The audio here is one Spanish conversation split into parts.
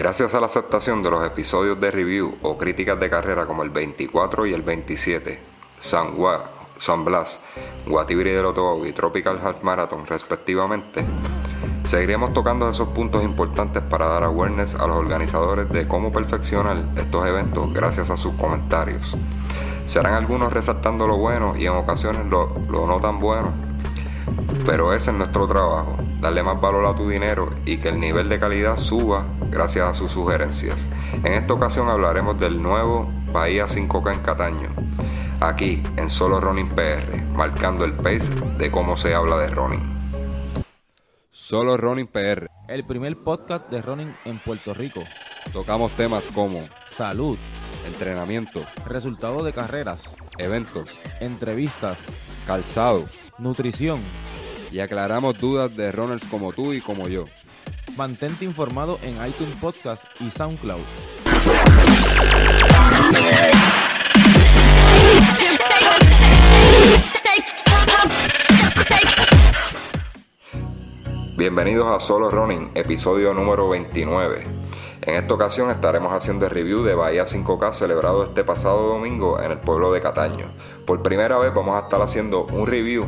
Gracias a la aceptación de los episodios de review o críticas de carrera como el 24 y el 27, San, Gua, San Blas, Guatibiri del Otobo y Tropical Half Marathon respectivamente, seguiremos tocando esos puntos importantes para dar awareness a los organizadores de cómo perfeccionar estos eventos gracias a sus comentarios. Serán algunos resaltando lo bueno y en ocasiones lo, lo no tan bueno, pero ese es nuestro trabajo, darle más valor a tu dinero y que el nivel de calidad suba gracias a sus sugerencias. En esta ocasión hablaremos del nuevo Bahía 5K en Cataño, aquí en Solo Running PR, marcando el pace de cómo se habla de running. Solo Running PR. El primer podcast de running en Puerto Rico. Tocamos temas como Salud, entrenamiento, resultados de carreras, eventos, entrevistas, calzado nutrición. y aclaramos dudas de runners como tú y como yo. Mantente informado en iTunes Podcast y SoundCloud. Bienvenidos a Solo Running, episodio número 29. En esta ocasión estaremos haciendo el review de Bahía 5K celebrado este pasado domingo en el pueblo de Cataño. Por primera vez vamos a estar haciendo un review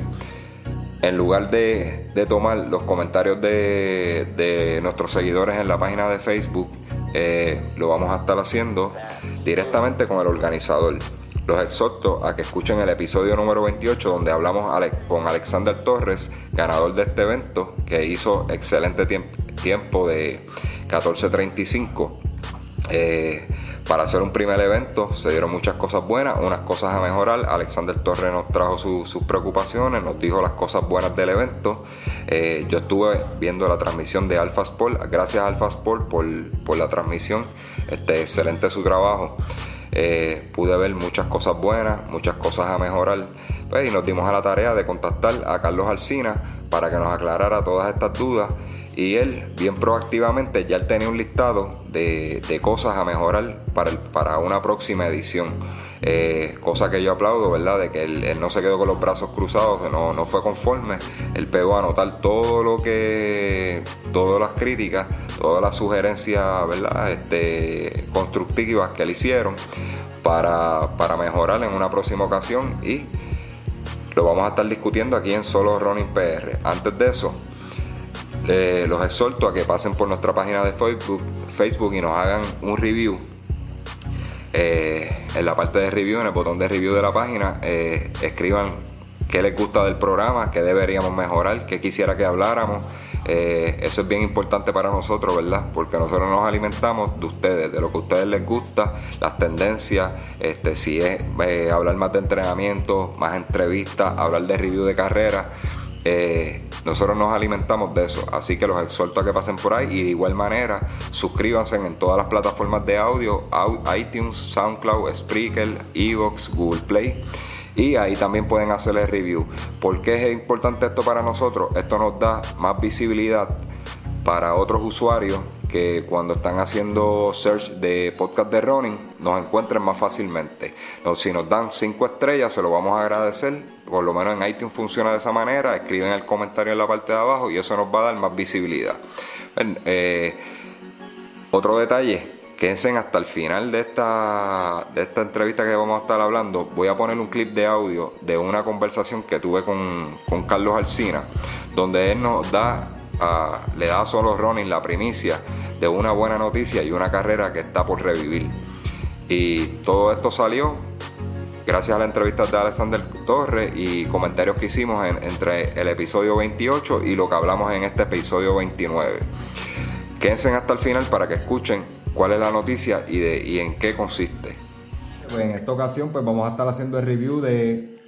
en lugar de, de tomar los comentarios de, de nuestros seguidores en la página de Facebook, eh, lo vamos a estar haciendo directamente con el organizador. Los exhorto a que escuchen el episodio número 28 donde hablamos con Alexander Torres, ganador de este evento, que hizo excelente tiemp- tiempo de 14.35. Eh, para hacer un primer evento se dieron muchas cosas buenas, unas cosas a mejorar. Alexander Torres nos trajo su- sus preocupaciones, nos dijo las cosas buenas del evento. Eh, yo estuve viendo la transmisión de Alpha Sport, gracias a Alpha Sport por, por la transmisión, este, excelente su trabajo. Eh, pude ver muchas cosas buenas, muchas cosas a mejorar. Pues, y nos dimos a la tarea de contactar a Carlos Alsina para que nos aclarara todas estas dudas. Y él, bien proactivamente, ya él tenía un listado de, de cosas a mejorar para, el- para una próxima edición. Eh, cosa que yo aplaudo, ¿verdad? De que él, él no se quedó con los brazos cruzados, no, no fue conforme. Él pegó a anotar todo lo que, todas las críticas, todas las sugerencias, ¿verdad? Este, constructivas que le hicieron para, para mejorar en una próxima ocasión y lo vamos a estar discutiendo aquí en Solo Running PR. Antes de eso, los exhorto a que pasen por nuestra página de Facebook, Facebook y nos hagan un review. Eh, en la parte de review, en el botón de review de la página, eh, escriban qué les gusta del programa, qué deberíamos mejorar, qué quisiera que habláramos. Eh, eso es bien importante para nosotros, ¿verdad? Porque nosotros nos alimentamos de ustedes, de lo que a ustedes les gusta, las tendencias, este, si es hablar más de entrenamiento, más entrevistas, hablar de review de carrera. Eh, nosotros nos alimentamos de eso, así que los exhorto a que pasen por ahí y de igual manera suscríbanse en todas las plataformas de audio, au- iTunes, SoundCloud, Spreaker, Evox, Google Play y ahí también pueden hacerle review. ¿Por qué es importante esto para nosotros? Esto nos da más visibilidad para otros usuarios que cuando están haciendo search de podcast de running nos encuentren más fácilmente. Si nos dan 5 estrellas, se lo vamos a agradecer. Por lo menos en iTunes funciona de esa manera. Escriben el comentario en la parte de abajo y eso nos va a dar más visibilidad. Eh, otro detalle, quédense hasta el final de esta, de esta entrevista que vamos a estar hablando. Voy a poner un clip de audio de una conversación que tuve con, con Carlos Alsina, donde él nos da, ah, le da a solo running la primicia de una buena noticia y una carrera que está por revivir. Y todo esto salió gracias a la entrevista de Alexander Torres y comentarios que hicimos en- entre el episodio 28 y lo que hablamos en este episodio 29. Quédense hasta el final para que escuchen cuál es la noticia y, de, y en qué consiste. Pues en esta ocasión pues vamos a estar haciendo el review de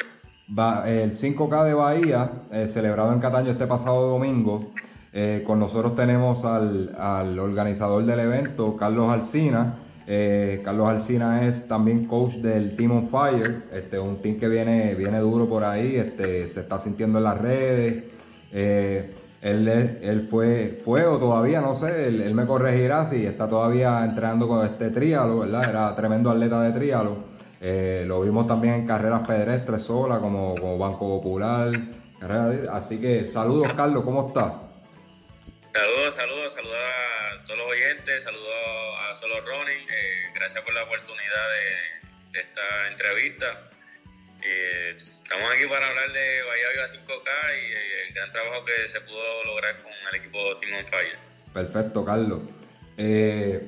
el 5K de Bahía, eh, celebrado en Cataño este pasado domingo. Eh, con nosotros tenemos al, organizador del evento, Carlos Alsina. Eh, Carlos Alsina es también coach del Team on Fire, este, un team que viene, viene duro por ahí, este, se está sintiendo en las redes. Eh, él, fue, fue o todavía, no sé, él, me corregirá si está todavía entrenando con este trialo, ¿verdad? Era tremendo atleta de trialo. Eh, lo vimos también en carreras pedestres sola, como, Banco Popular. así que saludos, Carlos, ¿cómo estás? Saludos, saludos, saludos a todos los oyentes saludos a Solo Running, eh, gracias por la oportunidad de, esta entrevista. Eh, estamos aquí para hablar de Bahía Viva 5K y el gran trabajo que se pudo lograr con el equipo Team on Fire. Perfecto, Carlos. esta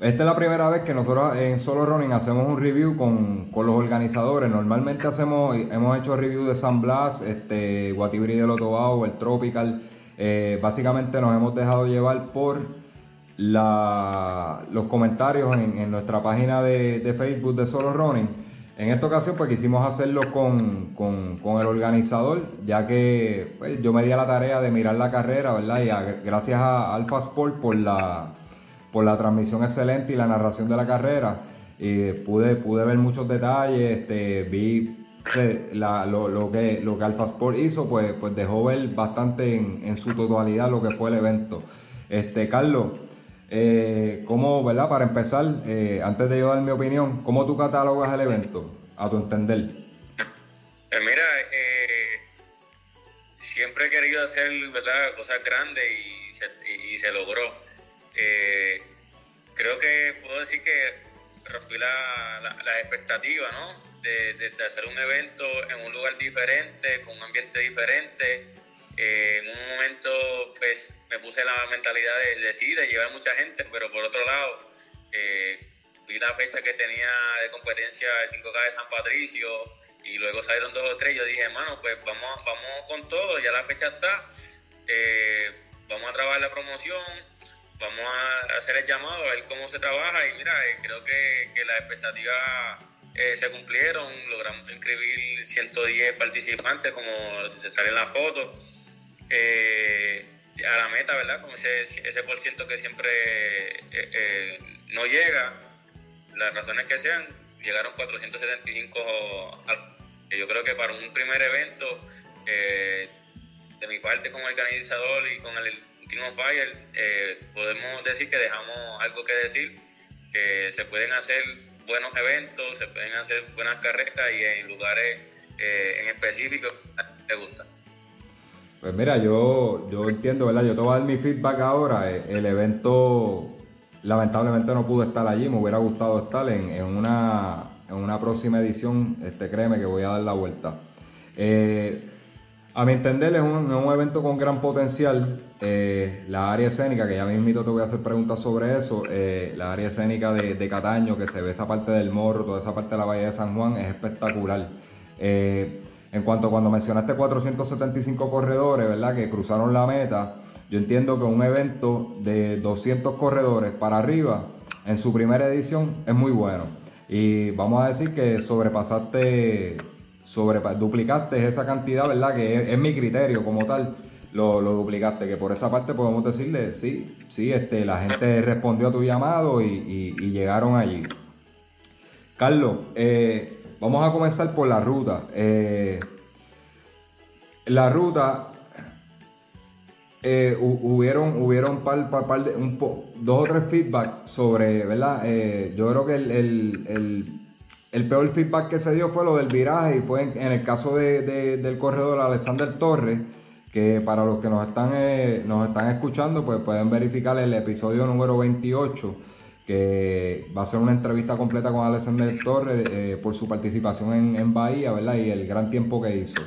es la primera vez que nosotros en Solo Running hacemos un review con, los organizadores. Normalmente hacemos, hemos hecho review de San Blas, este, Guatibri de Lotobao, el Tropical. Eh, básicamente nos hemos dejado llevar por los comentarios en, nuestra página de, Facebook de Solo Running. En esta ocasión pues quisimos hacerlo con, el organizador, ya que pues, yo me di a la tarea de mirar la carrera, ¿verdad? Y gracias a Alpha Sport por la, transmisión excelente y la narración de la carrera. pude, pude ver muchos detalles, este, vi lo, que, lo que Alpha Sport hizo, pues, pues dejó ver bastante en, su totalidad lo que fue el evento. Este, Carlos, eh, ¿cómo, verdad? Para empezar, eh, antes de yo dar mi opinión, ¿cómo tú catalogas el evento, a tu entender? Pues mira, eh, siempre he querido hacer, ¿verdad? Cosas grandes y se, y, se logró. Eh, creo que puedo decir que rompí la, la expectativa, ¿no? De, hacer un evento en un lugar diferente, con un ambiente diferente. Eh, en un momento pues me puse la mentalidad de, decir, de llevar mucha gente, pero por otro lado eh, vi la fecha que tenía de competencia el 5K de San Patricio y luego salieron dos o tres. Yo dije, hermano, pues vamos, vamos con todo, ya la fecha está. Eh, vamos a trabajar la promoción, vamos a hacer el llamado, a ver cómo se trabaja y mira, creo que, que la expectativa eh, se cumplieron, logramos inscribir 110 participantes, como se sale en la foto, eh, a la meta, ¿verdad? Con ese, ese por ciento que siempre eh, no llega, las razones que sean, llegaron 475 yo creo que para un primer evento, de mi parte como organizador y con el Team of Fire, podemos decir que dejamos algo que decir, que se pueden hacer buenos eventos, se pueden hacer buenas carreras y en lugares eh, en específico te gusta. Pues mira, yo, yo entiendo, ¿verdad? Yo te voy a dar mi feedback ahora. Eh, el evento, lamentablemente no pude estar allí, me hubiera gustado estar en, en, una, en una próxima edición, este, créeme que voy a dar la vuelta. Eh, a mi entender es un, evento con gran potencial. Eh, la área escénica, que ya mismo te voy a hacer preguntas sobre eso, eh, la área escénica de, Cataño, que se ve esa parte del morro, toda esa parte de la Bahía de San Juan, es espectacular. Eh, en cuanto a cuando mencionaste 475 corredores, ¿verdad? Que cruzaron la meta, yo entiendo que un evento de 200 corredores para arriba en su primera edición es muy bueno. Y vamos a decir que sobrepasaste sobre, duplicaste esa cantidad, ¿verdad? Que es, mi criterio como tal, lo, duplicaste, que por esa parte podemos decirle, sí, sí, este, la gente respondió a tu llamado y, llegaron allí. Carlos, eh, vamos a comenzar por la ruta. Eh, la ruta, eh, hubieron, hubieron par, par, de, un dos o tres feedback sobre, ¿verdad? yo creo que el el peor feedback que se dio fue lo del viraje y fue en, el caso del corredor Alexander Torres, que para los que nos están, eh, nos están escuchando, pues pueden verificar el episodio número 28, que va a ser una entrevista completa con Alexander Torres eh, por su participación en, Bahía, ¿verdad? Y el gran tiempo que hizo.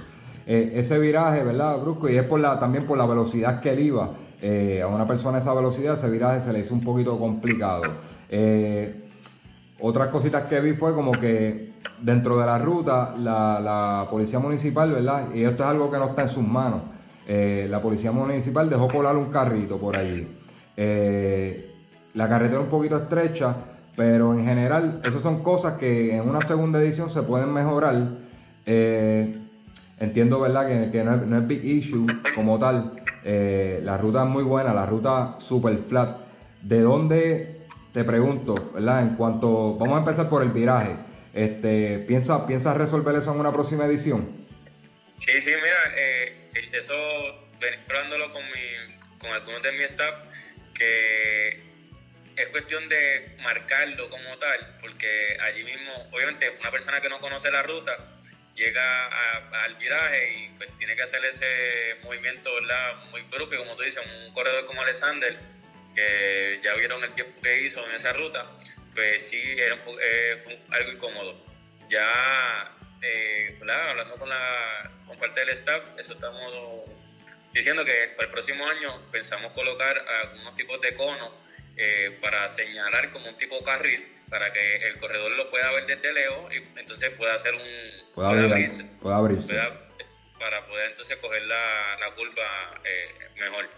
Eh, ese viraje, ¿verdad, Brusco? Y es por la, también por la velocidad que él iba. a una persona a esa velocidad, ese viraje se le hizo un poquito complicado. Otras cositas que vi fue como que dentro de la ruta, la, policía municipal, ¿verdad? Y esto es algo que no está en sus manos. Eh, la policía municipal dejó colar un carrito por allí. Eh, la carretera un poquito estrecha, pero en general, esas son cosas que en una segunda edición se pueden mejorar. Eh, entiendo, ¿verdad?, que, no, es, big issue como tal. la ruta es muy buena, la ruta super flat. ¿De dónde te pregunto, ¿verdad? En cuanto, vamos a empezar por el viraje. Este, ¿piensas piensa resolver eso en una próxima edición? Sí, sí, mira, eso venía hablándolo con, con algunos de mi staff, que es cuestión de marcarlo como tal, porque allí mismo, obviamente, una persona que no conoce la ruta llega al viraje y pues, tiene que hacer ese movimiento, ¿verdad? Muy brusco, como tú dices, un corredor como Alexander que ya vieron el tiempo que hizo en esa ruta, pues sí, era eh, algo incómodo. Ya, eh, hablando con, la, parte del staff, eso estamos diciendo que para el próximo año pensamos colocar algunos tipos de conos eh, para señalar como un tipo carril para que el corredor lo pueda ver desde lejos y entonces pueda hacer un pueda, abrirse, pueda abrirse. para poder entonces coger la, la curva mejor.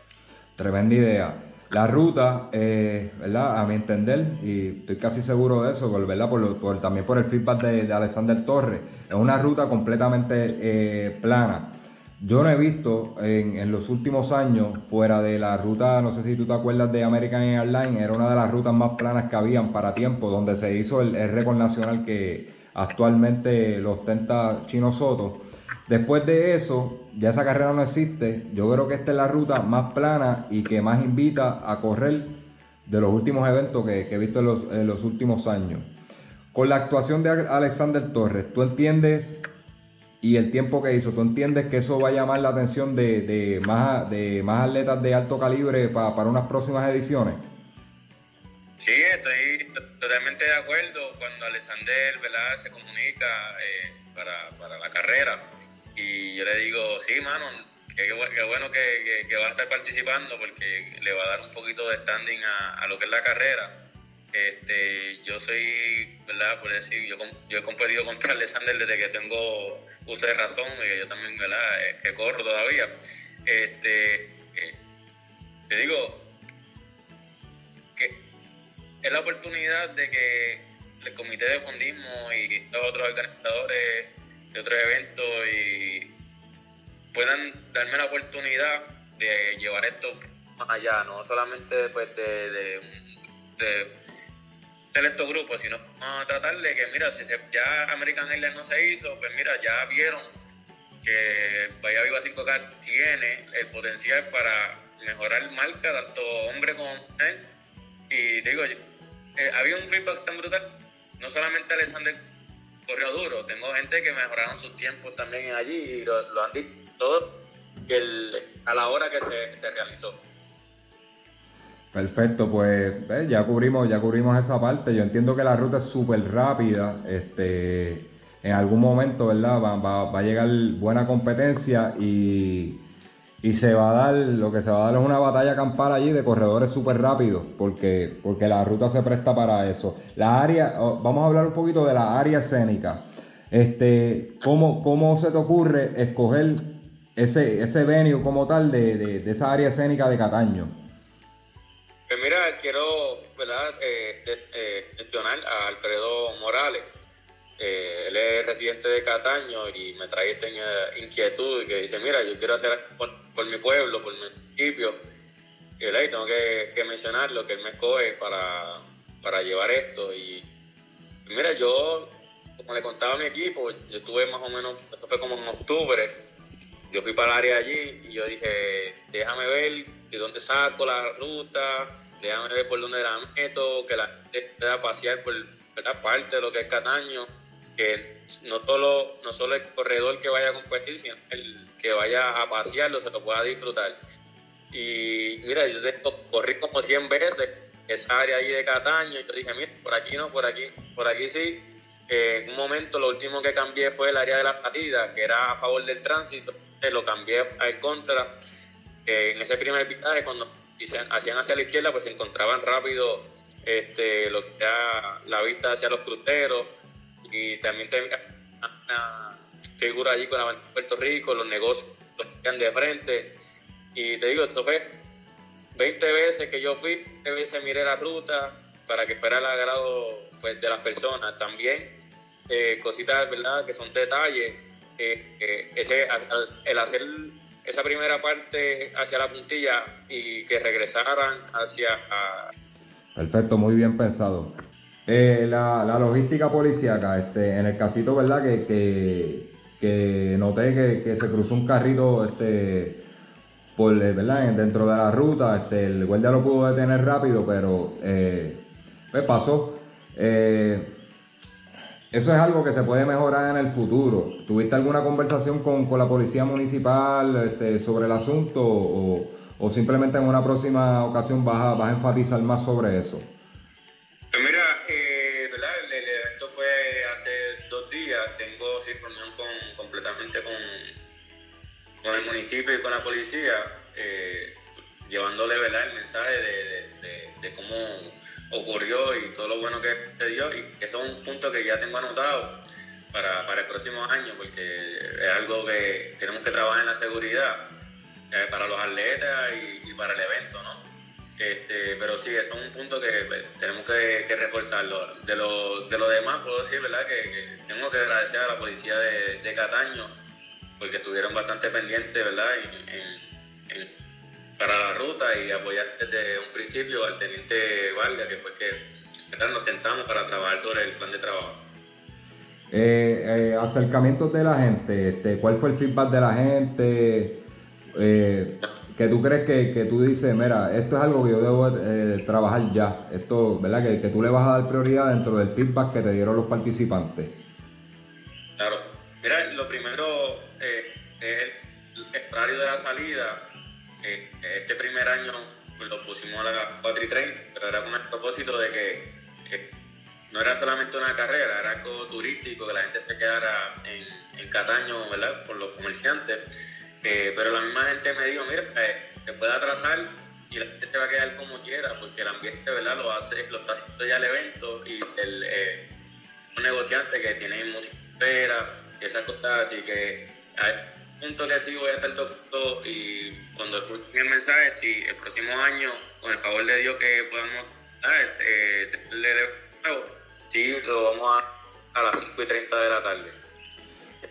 Tremenda idea la ruta, eh, ¿verdad? A mi entender, y estoy casi seguro de eso, ¿verdad? Por, también por el feedback de, Alexander Torres, es una ruta completamente eh, plana. Yo no he visto en, los últimos años, fuera de la ruta, no sé si tú te acuerdas de American Airlines, era una de las rutas más planas que habían para tiempo, donde se hizo el, el récord nacional que actualmente lo ostenta Chino Soto. Después de eso, ya esa carrera no existe. Yo creo que esta es la ruta más plana y que más invita a correr de los últimos eventos que, he visto en los, últimos años. Con la actuación de Alexander Torres, ¿tú entiendes y el tiempo que hizo, ¿tú entiendes que eso va a llamar la atención de, más, de más atletas de alto calibre para unas próximas ediciones? Sí, estoy totalmente de acuerdo cuando Alexander se comunica eh, para la carrera y yo le digo, sí, mano, qué bueno que, que, va a estar participando porque le va a dar un poquito de standing a, lo que es la carrera. Este, yo soy, ¿verdad? Por decir, yo, he competido contra Alexander desde que tengo uso de razón, y yo también, ¿verdad? Que corro todavía. Este, eh, te digo que es la oportunidad de que el comité de fondismo y los otros organizadores de otros eventos y puedan darme la oportunidad de llevar esto más allá, no solamente pues, de, de, de, estos grupos, sino a tratar de que, mira, si ya American Airlines no se hizo, pues mira, ya vieron que Bahía Viva 5K tiene el potencial para mejorar marca, tanto hombre como mujer. Y digo, eh, había un feedback tan brutal, no solamente Alexander corrió duro. Tengo gente que mejoraron sus tiempos también allí y lo, han dicho todo a la hora que se, realizó. Perfecto, pues ya cubrimos, ya cubrimos esa parte. Yo entiendo que la ruta es súper rápida. Este, en algún momento, ¿verdad? va, a llegar buena competencia y y se va a dar, lo que se va a dar es una batalla campal allí de corredores súper rápidos, porque, porque la ruta se presta para eso. La área, vamos a hablar un poquito de la área escénica. Este, ¿cómo, ¿Cómo se te ocurre escoger ese, ese venue como tal de, esa área escénica de Cataño? Pues mira, quiero ¿verdad? Eh, eh, a Alfredo Morales eh, él es residente de Cataño y me trae esta inquietud que dice, mira, yo quiero hacer por, por mi pueblo, por mi municipio. Y ahí tengo que, que mencionarlo, que él me escoge para, para llevar esto. Y mira, yo, como le contaba a mi equipo, yo estuve más o menos, esto fue como en octubre, yo fui para el área allí y yo dije, déjame ver de dónde saco la ruta, déjame ver por dónde la meto, que la gente pueda pasear por parte de lo que es Cataño que no solo, no solo el corredor que vaya a competir, sino el que vaya a pasearlo se lo pueda disfrutar. Y mira, yo corrí como 100 veces esa área ahí de Cataño y yo dije, mira, por aquí no, por aquí, por aquí sí. Eh, en un momento lo último que cambié fue el área de la salida, que era a favor del tránsito, lo cambié en contra. en ese primer viaje, cuando hacían hacia la izquierda, pues se encontraban rápido este, lo que era la vista hacia los cruceros, y también tenía una figura allí con la bandera de Puerto Rico, los negocios los tenían de frente. Y te digo, eso fue 20 veces que yo fui, 20 veces miré la ruta para que fuera el agrado pues, de las personas. También eh, cositas, ¿verdad?, que son detalles. Eh, eh, ese, el hacer esa primera parte hacia la puntilla y que regresaran hacia... Perfecto, muy bien pensado. Eh, la, logística policíaca, este, en el casito, ¿verdad? Que, que, noté que, se cruzó un carrito este, por, eh, ¿verdad? dentro de la ruta. Este, el guardia lo pudo detener rápido, pero eh, pues pasó. eso es algo que se puede mejorar en el futuro. ¿Tuviste alguna conversación con, la policía municipal este, sobre el asunto o, o simplemente en una próxima ocasión vas vas a enfatizar más sobre eso? Con el municipio y con la policía, eh, llevándole ¿verdad? el mensaje de, de, cómo ocurrió y todo lo bueno que se dio y eso es un punto que ya tengo anotado para, para el próximo año porque es algo que tenemos que trabajar en la seguridad eh, para los atletas y, para el evento, ¿no? Este, pero sí, eso es un punto que pues, tenemos que, reforzarlo. De lo, de lo demás, puedo decir, ¿verdad? Que, tengo que agradecer a la policía de, Cataño, porque estuvieron bastante pendientes, ¿verdad? para la ruta y apoyar desde un principio al teniente Valga, que fue que nos sentamos para trabajar sobre el plan de trabajo. Eh, eh, acercamientos de la gente, este, ¿cuál fue el feedback de la gente? Eh, que tú crees que, tú dices, mira, esto es algo que yo debo eh, trabajar ya, esto, ¿verdad? Que, que, tú le vas a dar prioridad dentro del feedback que te dieron los participantes. De la salida. este primer año pues, lo pusimos a las 4 y 30, pero era con el propósito de que no era solamente una carrera, era algo turístico, que la gente se quedara en, en Cataño, ¿verdad? Con los comerciantes eh, pero la misma gente me dijo, mira, eh, se puede atrasar y la gente se va a quedar como quiera, porque el ambiente, ¿verdad? Lo hace, lo está haciendo ya el evento y el eh, un negociante que tiene música esas cosas, así que punto que sí voy a estar tocando y cuando escuchen el mensaje, si el próximo año, con el favor de Dios que podamos eh, de nuevo, sí, lo vamos a, a las 5 y 30 de la tarde.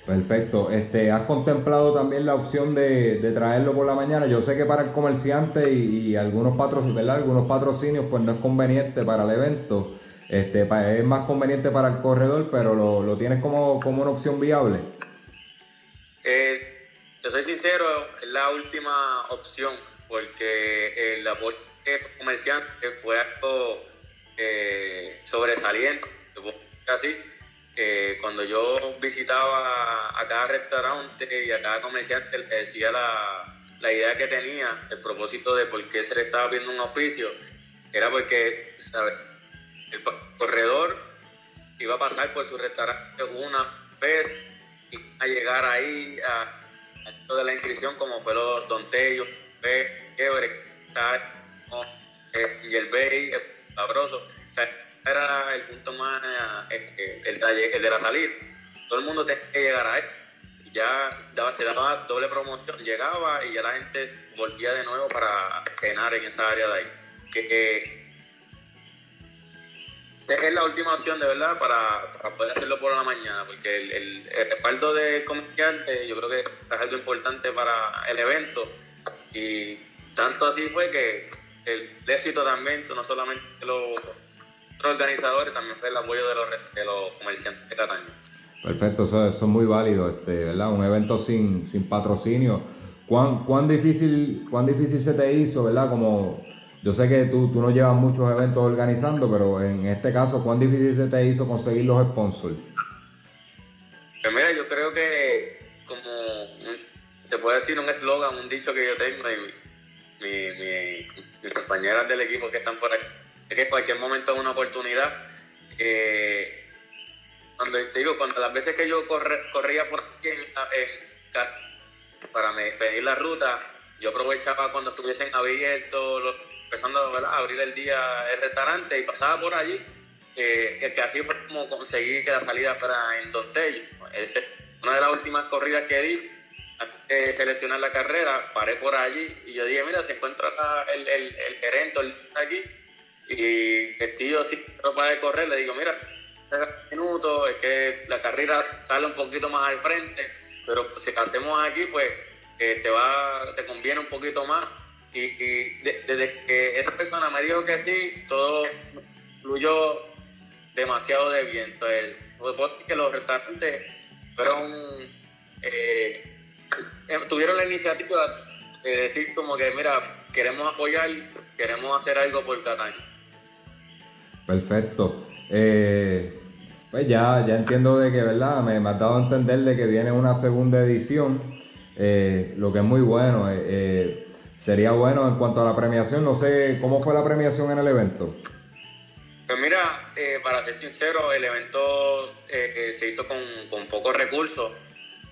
Perfecto. Este, ¿Has contemplado también la opción de, traerlo por la mañana? Yo sé que para el comerciante y, algunos, patrocinios, algunos patrocinios pues no es conveniente para el evento. Este, es más conveniente para el corredor, pero lo, tienes como, como, una opción viable. Eh, yo soy sincero, es la última opción, porque el apoyo comerciante fue algo eh, sobresaliente, así eh, cuando yo visitaba a cada restaurante y a cada comerciante, le decía la, la, idea que tenía, el propósito de por qué se le estaba viendo un auspicio, era porque el corredor iba a pasar por su restaurante una vez y a llegar ahí a de la inscripción como fue los Don Tello, Everett, eh, y el el sabroso. O sea, era el punto más, eh, el, el, de la salida. Todo el mundo tenía que llegar a él. Ya daba, se daba doble promoción, llegaba y ya la gente volvía de nuevo para llenar en esa área de ahí. Que, es la última opción de verdad para, poder hacerlo por la mañana, porque el, el, respaldo de comerciantes yo creo que es algo importante para el evento. Y tanto así fue que el éxito también, no solamente lo los organizadores, también fue el apoyo de los, de los comerciantes de Cataño. Perfecto, eso, es muy válido, este, ¿verdad? Un evento sin, sin patrocinio. ¿Cuán, ¿Cuán, difícil, ¿Cuán difícil se te hizo, verdad? Como yo sé que tú, tú no llevas muchos eventos organizando, pero en este caso, ¿cuán difícil se te hizo conseguir los sponsors? Pues mira, yo creo que como te puedo decir un eslogan, un dicho que yo tengo y mi, mis compañeras del equipo que están por aquí es que en cualquier momento es una oportunidad. Eh, cuando digo, cuando las veces que yo corría por aquí para pedir la ruta, yo aprovechaba cuando estuviesen abiertos, empezando a abrir el día el restaurante y pasaba por allí. Eh, que así fue como conseguí que la salida fuera en Dos Es una de las últimas corridas que di antes de seleccionar la carrera, paré por allí y yo dije, mira, se encuentra el, el, el gerente aquí y el tío sí no puede correr, le digo, mira, minutos, es que la carrera sale un poquito más al frente, pero si hacemos aquí, pues eh, te va, te conviene un poquito más. Y, desde que esa persona me dijo que sí, todo fluyó demasiado de bien. Entonces, que los restaurantes fueron, eh, em, tuvieron la iniciativa de decir como que, mira, queremos apoyar, queremos hacer algo por Cataño. Perfecto. Eh, pues ya, ya entiendo de que, ¿verdad? Me, me, has dado a entender de que viene una segunda edición, eh, lo que es muy bueno. Sería bueno en cuanto a la premiación. No sé cómo fue la premiación en el evento. Pues mira, eh, para ser sincero, el evento eh, se hizo con, con pocos recursos.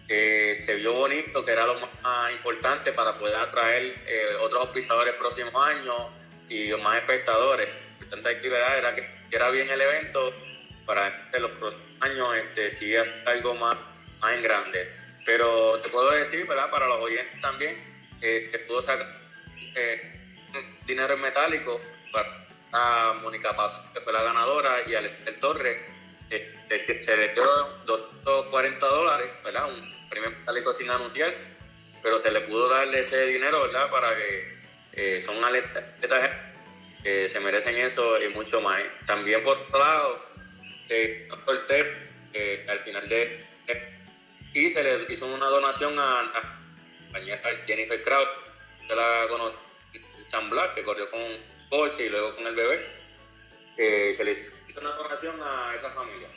se vio bonito, que era lo más importante para poder atraer otros auspiciadores el próximo año y más espectadores. Tanta actividad era que era bien el evento para los próximos años este, si es algo más, más en grande. Pero te puedo decir, ¿verdad? Para los oyentes también, eh, que pudo sacar eh, dinero en metálico para a Mónica Paso, que fue la ganadora, y al el Torre, eh, se le dio 240 dólares, ¿verdad? Un premio metálico sin anunciar, pero se le pudo darle ese dinero, ¿verdad? Para que eh, son atletas que se merecen eso y mucho más. También por otro lado, eh, al final de y se le hizo una donación a, a, Jennifer Kraut, que la conoce, San Black, que corrió con coche y luego con el bebé, eh, le hizo una donación a esa familia.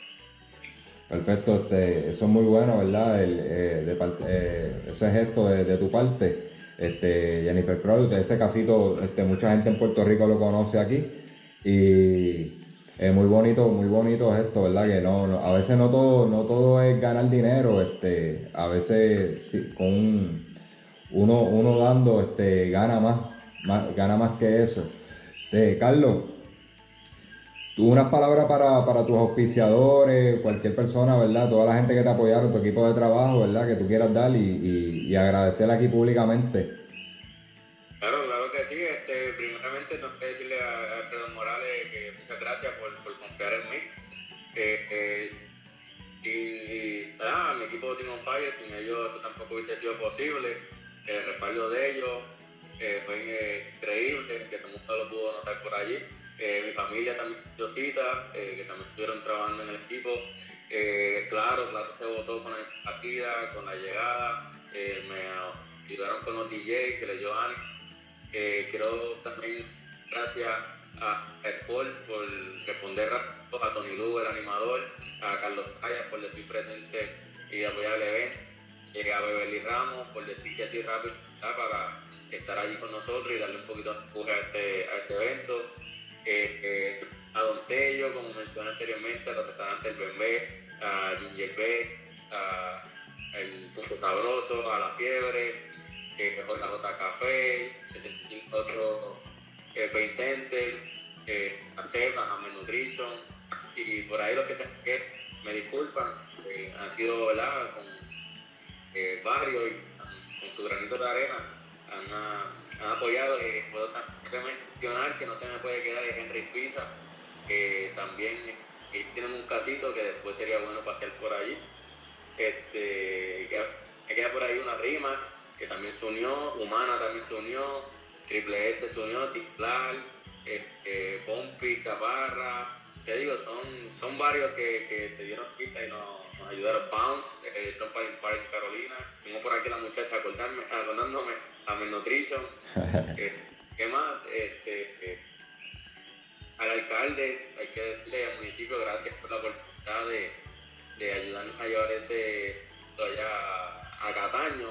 Perfecto, este, eso es muy bueno, ¿verdad? El, eh, de, eh, ese gesto de, de, tu parte, este, Jennifer Kraut, ese casito, este, mucha gente en Puerto Rico lo conoce aquí y es muy bonito, muy bonito esto, ¿verdad? Que no, a veces no todo, no todo es ganar dinero, este, a veces sí, con uno, uno dando, este, gana más, gana más que eso. Carlos, tú unas palabras para, para, tus auspiciadores, cualquier persona, ¿verdad? Toda la gente que te apoyaron, tu equipo de trabajo, ¿verdad? Que tú quieras dar y, y, y aquí públicamente. Claro, claro que sí. Este, primeramente, tengo que decirle a, Alfredo Morales que muchas gracias por, por confiar en mí. Eh, eh, y, nada, mi equipo Team on Fire, sin ellos esto tampoco hubiese sido posible. El respaldo de ellos eh, fue increíble, que todo el mundo lo pudo notar por allí. mi familia también dio cita, que también estuvieron trabajando en el equipo. claro, claro, se votó con la partida, con la llegada. me ayudaron con los DJs, que le dio eh, quiero también, gracias a Sport por responder a Tony Lugo, el animador, a Carlos Paya por decir presente y apoyar el evento, llegué a Beverly Ramos por decir que así rápido para estar allí con nosotros y darle un poquito de empuje a este, a este evento. Eh, eh, a Don Tello, como mencioné anteriormente, al restaurante El Bembé, a Ginger B, a El Punto Sabroso, a La Fiebre, eh, Rota Café, 65 otros eh, Pay Center, eh, a Nutrition, y por ahí los que se me disculpan, eh, han sido ¿verdad? con eh, varios y con su granito de arena han, han apoyado. Eh, puedo también mencionar que no se me puede quedar de Henry Pizza, que también tienen un casito que después sería bueno pasear por allí. Este, queda por ahí una Rimax, que también se unió, Humana también se unió, Triple S se unió, Tiplar, eh, eh, Pompi, Caparra, te digo, son, son varios que, que se dieron pista y nos, nos ayudaron. Bounce, eh, Carolina, tengo por aquí la muchacha acordándome, acordándome a Nutrition. eh, ¿Qué más? Este, eh, al alcalde, hay que decirle al municipio gracias por la oportunidad de, de ayudarnos a llevar ese allá a Cataño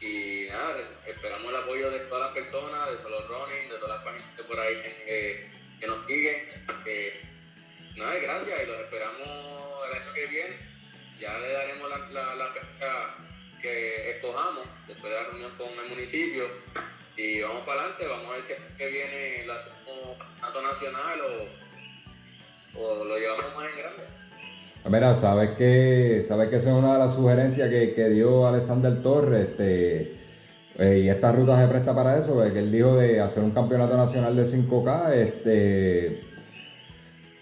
y nada, esperamos el apoyo de todas las personas, de Solo Running, de todas las páginas que por ahí que, que nos siguen. Nada, gracias y los esperamos el año que viene. Ya le daremos la, la, fecha que escojamos después de la reunión con el municipio y vamos para adelante, vamos a ver si es que viene la campeonato nacional o, o lo llevamos más en grande. Mira, sabes que, sabes que esa es una de las sugerencias que, que dio Alexander Torres, este, eh, y esta ruta se presta para eso, que él dijo de hacer un campeonato nacional de 5K, este,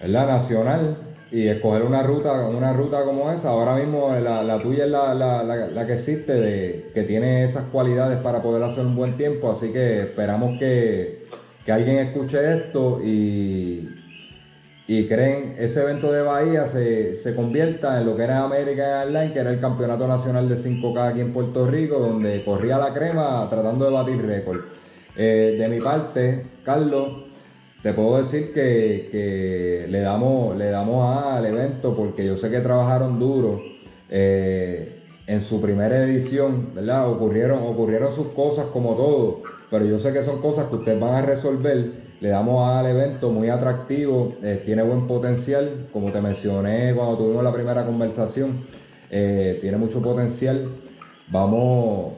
la nacional, y escoger una ruta, una ruta como esa. Ahora mismo la, la tuya es la, la, la, que existe, de, que tiene esas cualidades para poder hacer un buen tiempo, así que esperamos que, que alguien escuche esto y y creen ese evento de Bahía se, se, convierta en lo que era American Airlines, que era el campeonato nacional de 5K aquí en Puerto Rico, donde corría la crema tratando de batir récord. Eh, de mi parte, Carlos, te puedo decir que, que le damos, le damos al evento porque yo sé que trabajaron duro. Eh, en su primera edición, ¿verdad? Ocurrieron, ocurrieron sus cosas como todo, pero yo sé que son cosas que ustedes van a resolver. Le damos al evento muy atractivo, eh, tiene buen potencial, como te mencioné cuando tuvimos la primera conversación, eh, tiene mucho potencial. Vamos,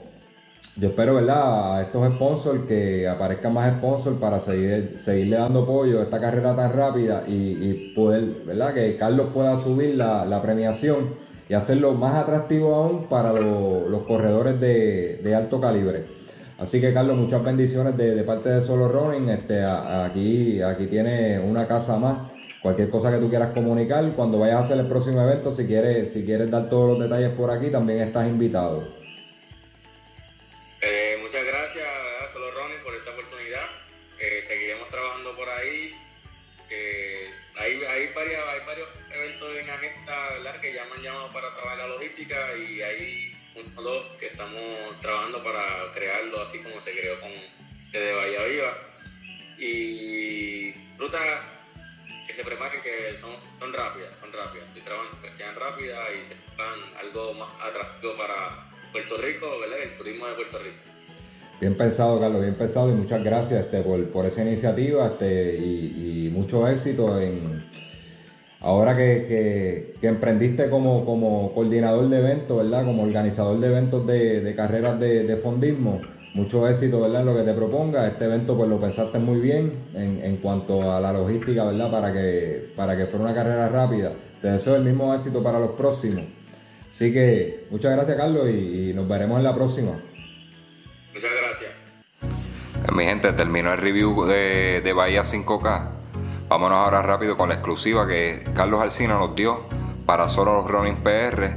yo espero, ¿verdad? A estos sponsors que aparezcan más sponsors para seguir, seguirle dando apoyo a esta carrera tan rápida y, poder, ¿verdad? Que Carlos pueda subir la premiación y hacerlo más atractivo aún para los corredores de, alto calibre. Así que Carlos, muchas bendiciones de, parte de Solo Running. Este, aquí, aquí tiene una casa más. Cualquier cosa que tú quieras comunicar, cuando vayas a hacer el próximo evento, si quieres, si quieres dar todos los detalles por aquí, también estás invitado. Para trabajar la logística y hay un dos que estamos trabajando para crearlo así como se creó con desde Bahía Viva. Y rutas que se preparen que son, son rápidas, son rápidas. Estoy trabajando que sean rápidas y se sepan algo más atractivo para Puerto Rico, el turismo de Puerto Rico. Bien pensado, Carlos, bien pensado y muchas gracias este, por, esa iniciativa este, y, mucho éxito en ahora que, emprendiste como, como, coordinador de eventos, ¿verdad? Como organizador de eventos de, carreras de, fondismo. Mucho éxito, ¿verdad? En lo que te proponga. Este evento, pues lo pensaste muy bien en, cuanto a la logística, ¿verdad? Para que, para que fuera una carrera rápida. Te deseo el mismo éxito para los próximos. Así que muchas gracias, Carlos, y nos veremos en la próxima. Muchas gracias. Mi gente, terminó el review de, de Bahía 5K. Vámonos ahora rápido con la exclusiva que Carlos Alcina nos dio para solo los Running PR.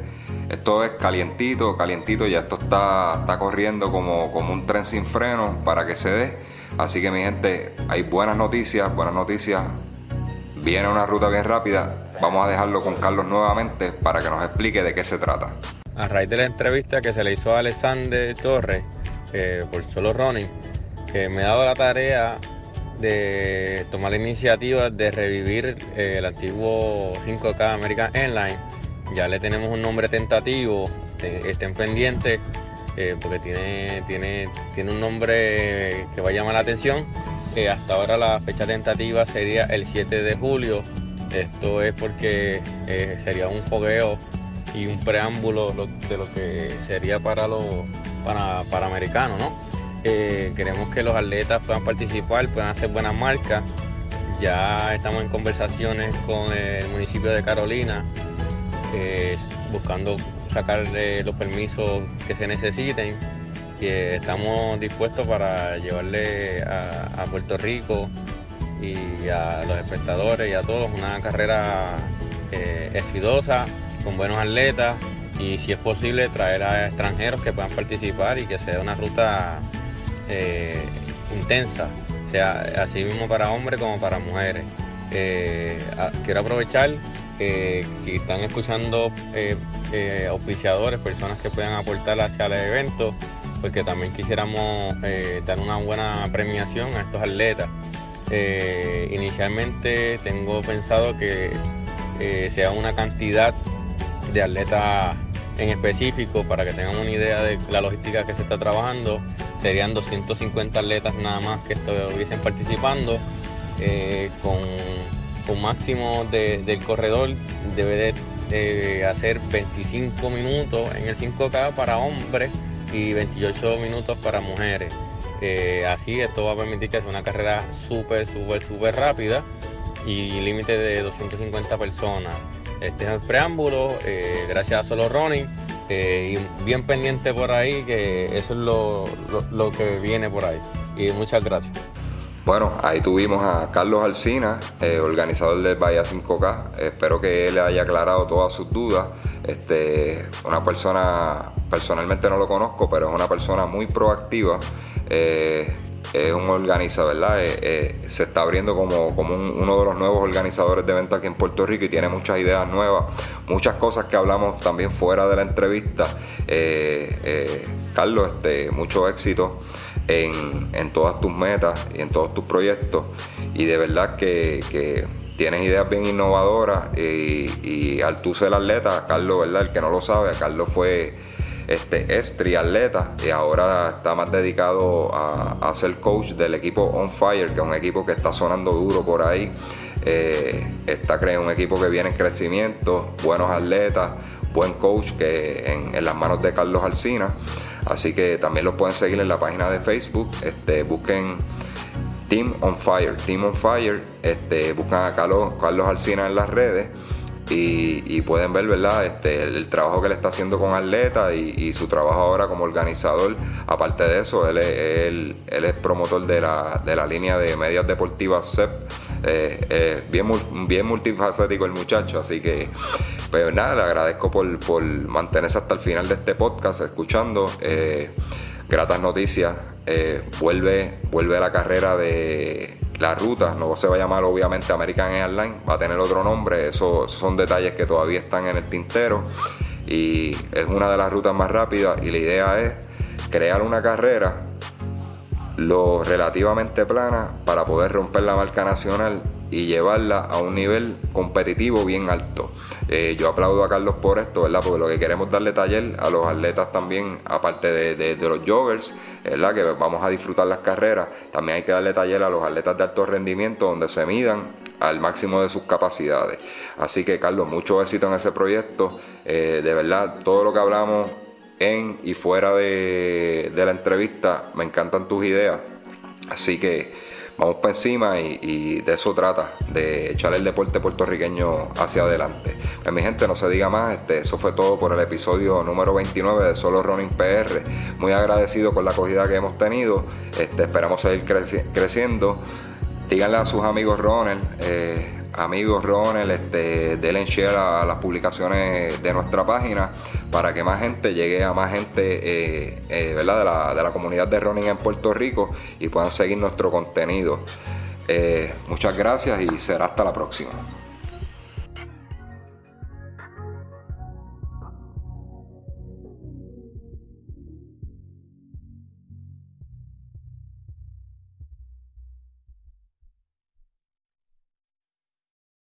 Esto es calientito, calientito, ya esto está, está corriendo como, como un tren sin freno para que se dé. Así que mi gente, hay buenas noticias, buenas noticias. Viene una ruta bien rápida. Vamos a dejarlo con Carlos nuevamente para que nos explique de qué se trata. A raíz de la entrevista que se le hizo a Alexander Torres, por solo running, que me ha dado la tarea de tomar la iniciativa de revivir eh, el antiguo 5K American Airlines. Ya le tenemos un nombre tentativo, estén pendientes eh, porque tiene, tiene, tiene un nombre que va a llamar la atención. Eh, hasta ahora la fecha tentativa sería el 7 de julio. Esto es porque sería un fogueo y un preámbulo de lo que sería para los para, americanos, ¿no? Eh, queremos que los atletas puedan participar, puedan hacer buenas marcas. Ya estamos en conversaciones con el municipio de Carolina, eh, buscando sacar los permisos que se necesiten. Estamos dispuestos para llevarle a, Puerto Rico y a los espectadores y a todos una carrera eh, exitosa, con buenos atletas, y si es posible traer a extranjeros que puedan participar y que sea una ruta eh, intensa, sea así mismo para hombres como para mujeres. Eh, quiero aprovechar que si están escuchando eh, oficiadores, personas que puedan aportar hacia el evento, porque también quisiéramos dar una buena premiación a estos atletas. inicialmente tengo pensado que sea una cantidad de atletas en específico, para que tengan una idea de la logística que se está trabajando, serían 250 atletas nada más que estuviesen participando, eh, con, un máximo del corredor debe de, hacer 25 minutos en el 5K para hombres y 28 minutos para mujeres. Eh, así esto va a permitir que sea una carrera súper, súper, súper rápida y límite de 250 personas. Este es el preámbulo, eh, gracias a Solo Running. Eh, y bien pendiente por ahí, que eso es lo, que viene por ahí. Y muchas gracias. Bueno, ahí tuvimos a Carlos Alcina, eh, organizador del Bahía 5K. Espero que él haya aclarado todas sus dudas. Este, una persona, personalmente no lo conozco, pero es una persona muy proactiva es un organiza, ¿verdad? Eh, eh, se está abriendo como, como uno de los nuevos organizadores de eventos aquí en Puerto Rico y tiene muchas ideas nuevas, muchas cosas que hablamos también fuera de la entrevista. Eh, Carlos, este, mucho éxito en, todas tus metas y en todos tus proyectos y de verdad que, tienes ideas bien innovadoras y, al tú ser atleta, Carlos, ¿verdad? El que no lo sabe, Carlos fue este, es triatleta y ahora está más dedicado a, ser coach del equipo On Fire, que es un equipo que está sonando duro por ahí. Eh, está un equipo que viene en crecimiento, buenos atletas, buen coach que en, las manos de Carlos Alcina. Así que también lo pueden seguir en la página de Facebook. Este, busquen Team on Fire, Team on Fire. Este, buscan a Carlos, Carlos Alcina en las redes y, pueden ver ¿verdad? Este, el, trabajo que le está haciendo con Atleta y, su trabajo ahora como organizador. Aparte de eso, él es, él, promotor de la, de la, línea de medias deportivas CEP. Eh, eh, bien, bien multifacético el muchacho, así que pues nada, le agradezco por, por mantenerse hasta el final de este podcast escuchando. Eh, gratas noticias. vuelve, vuelve la carrera de la ruta, no se va a llamar obviamente American Airlines, va a tener otro nombre, esos son detalles que todavía están en el tintero y es una de las rutas más rápidas y la idea es crear una carrera lo relativamente plana para poder romper la marca nacional y llevarla a un nivel competitivo bien alto. Eh, yo aplaudo a Carlos por esto, ¿verdad? Porque lo que queremos darle taller a los atletas también, aparte de, los joggers, ¿verdad? Que vamos a disfrutar las carreras, también hay que darle taller a los atletas de alto rendimiento donde se midan al máximo de sus capacidades. Así que Carlos, mucho éxito en ese proyecto. Eh, de verdad, todo lo que hablamos en y fuera de, de la entrevista, me encantan tus ideas. Así que vamos para encima y, de eso trata, de echar el deporte puertorriqueño hacia adelante. Pues mi gente, no se diga más, este, eso fue todo por el episodio número 29 de Solo Running PR. Muy agradecido con la acogida que hemos tenido, este, esperamos seguir creciendo. Díganle a sus amigos Ronald, eh, amigos Ronald, este, denle share a las publicaciones de nuestra página para que más gente llegue a más gente eh, eh, ¿verdad? De, la, de la comunidad de running en Puerto Rico y puedan seguir nuestro contenido. muchas gracias y será hasta la próxima.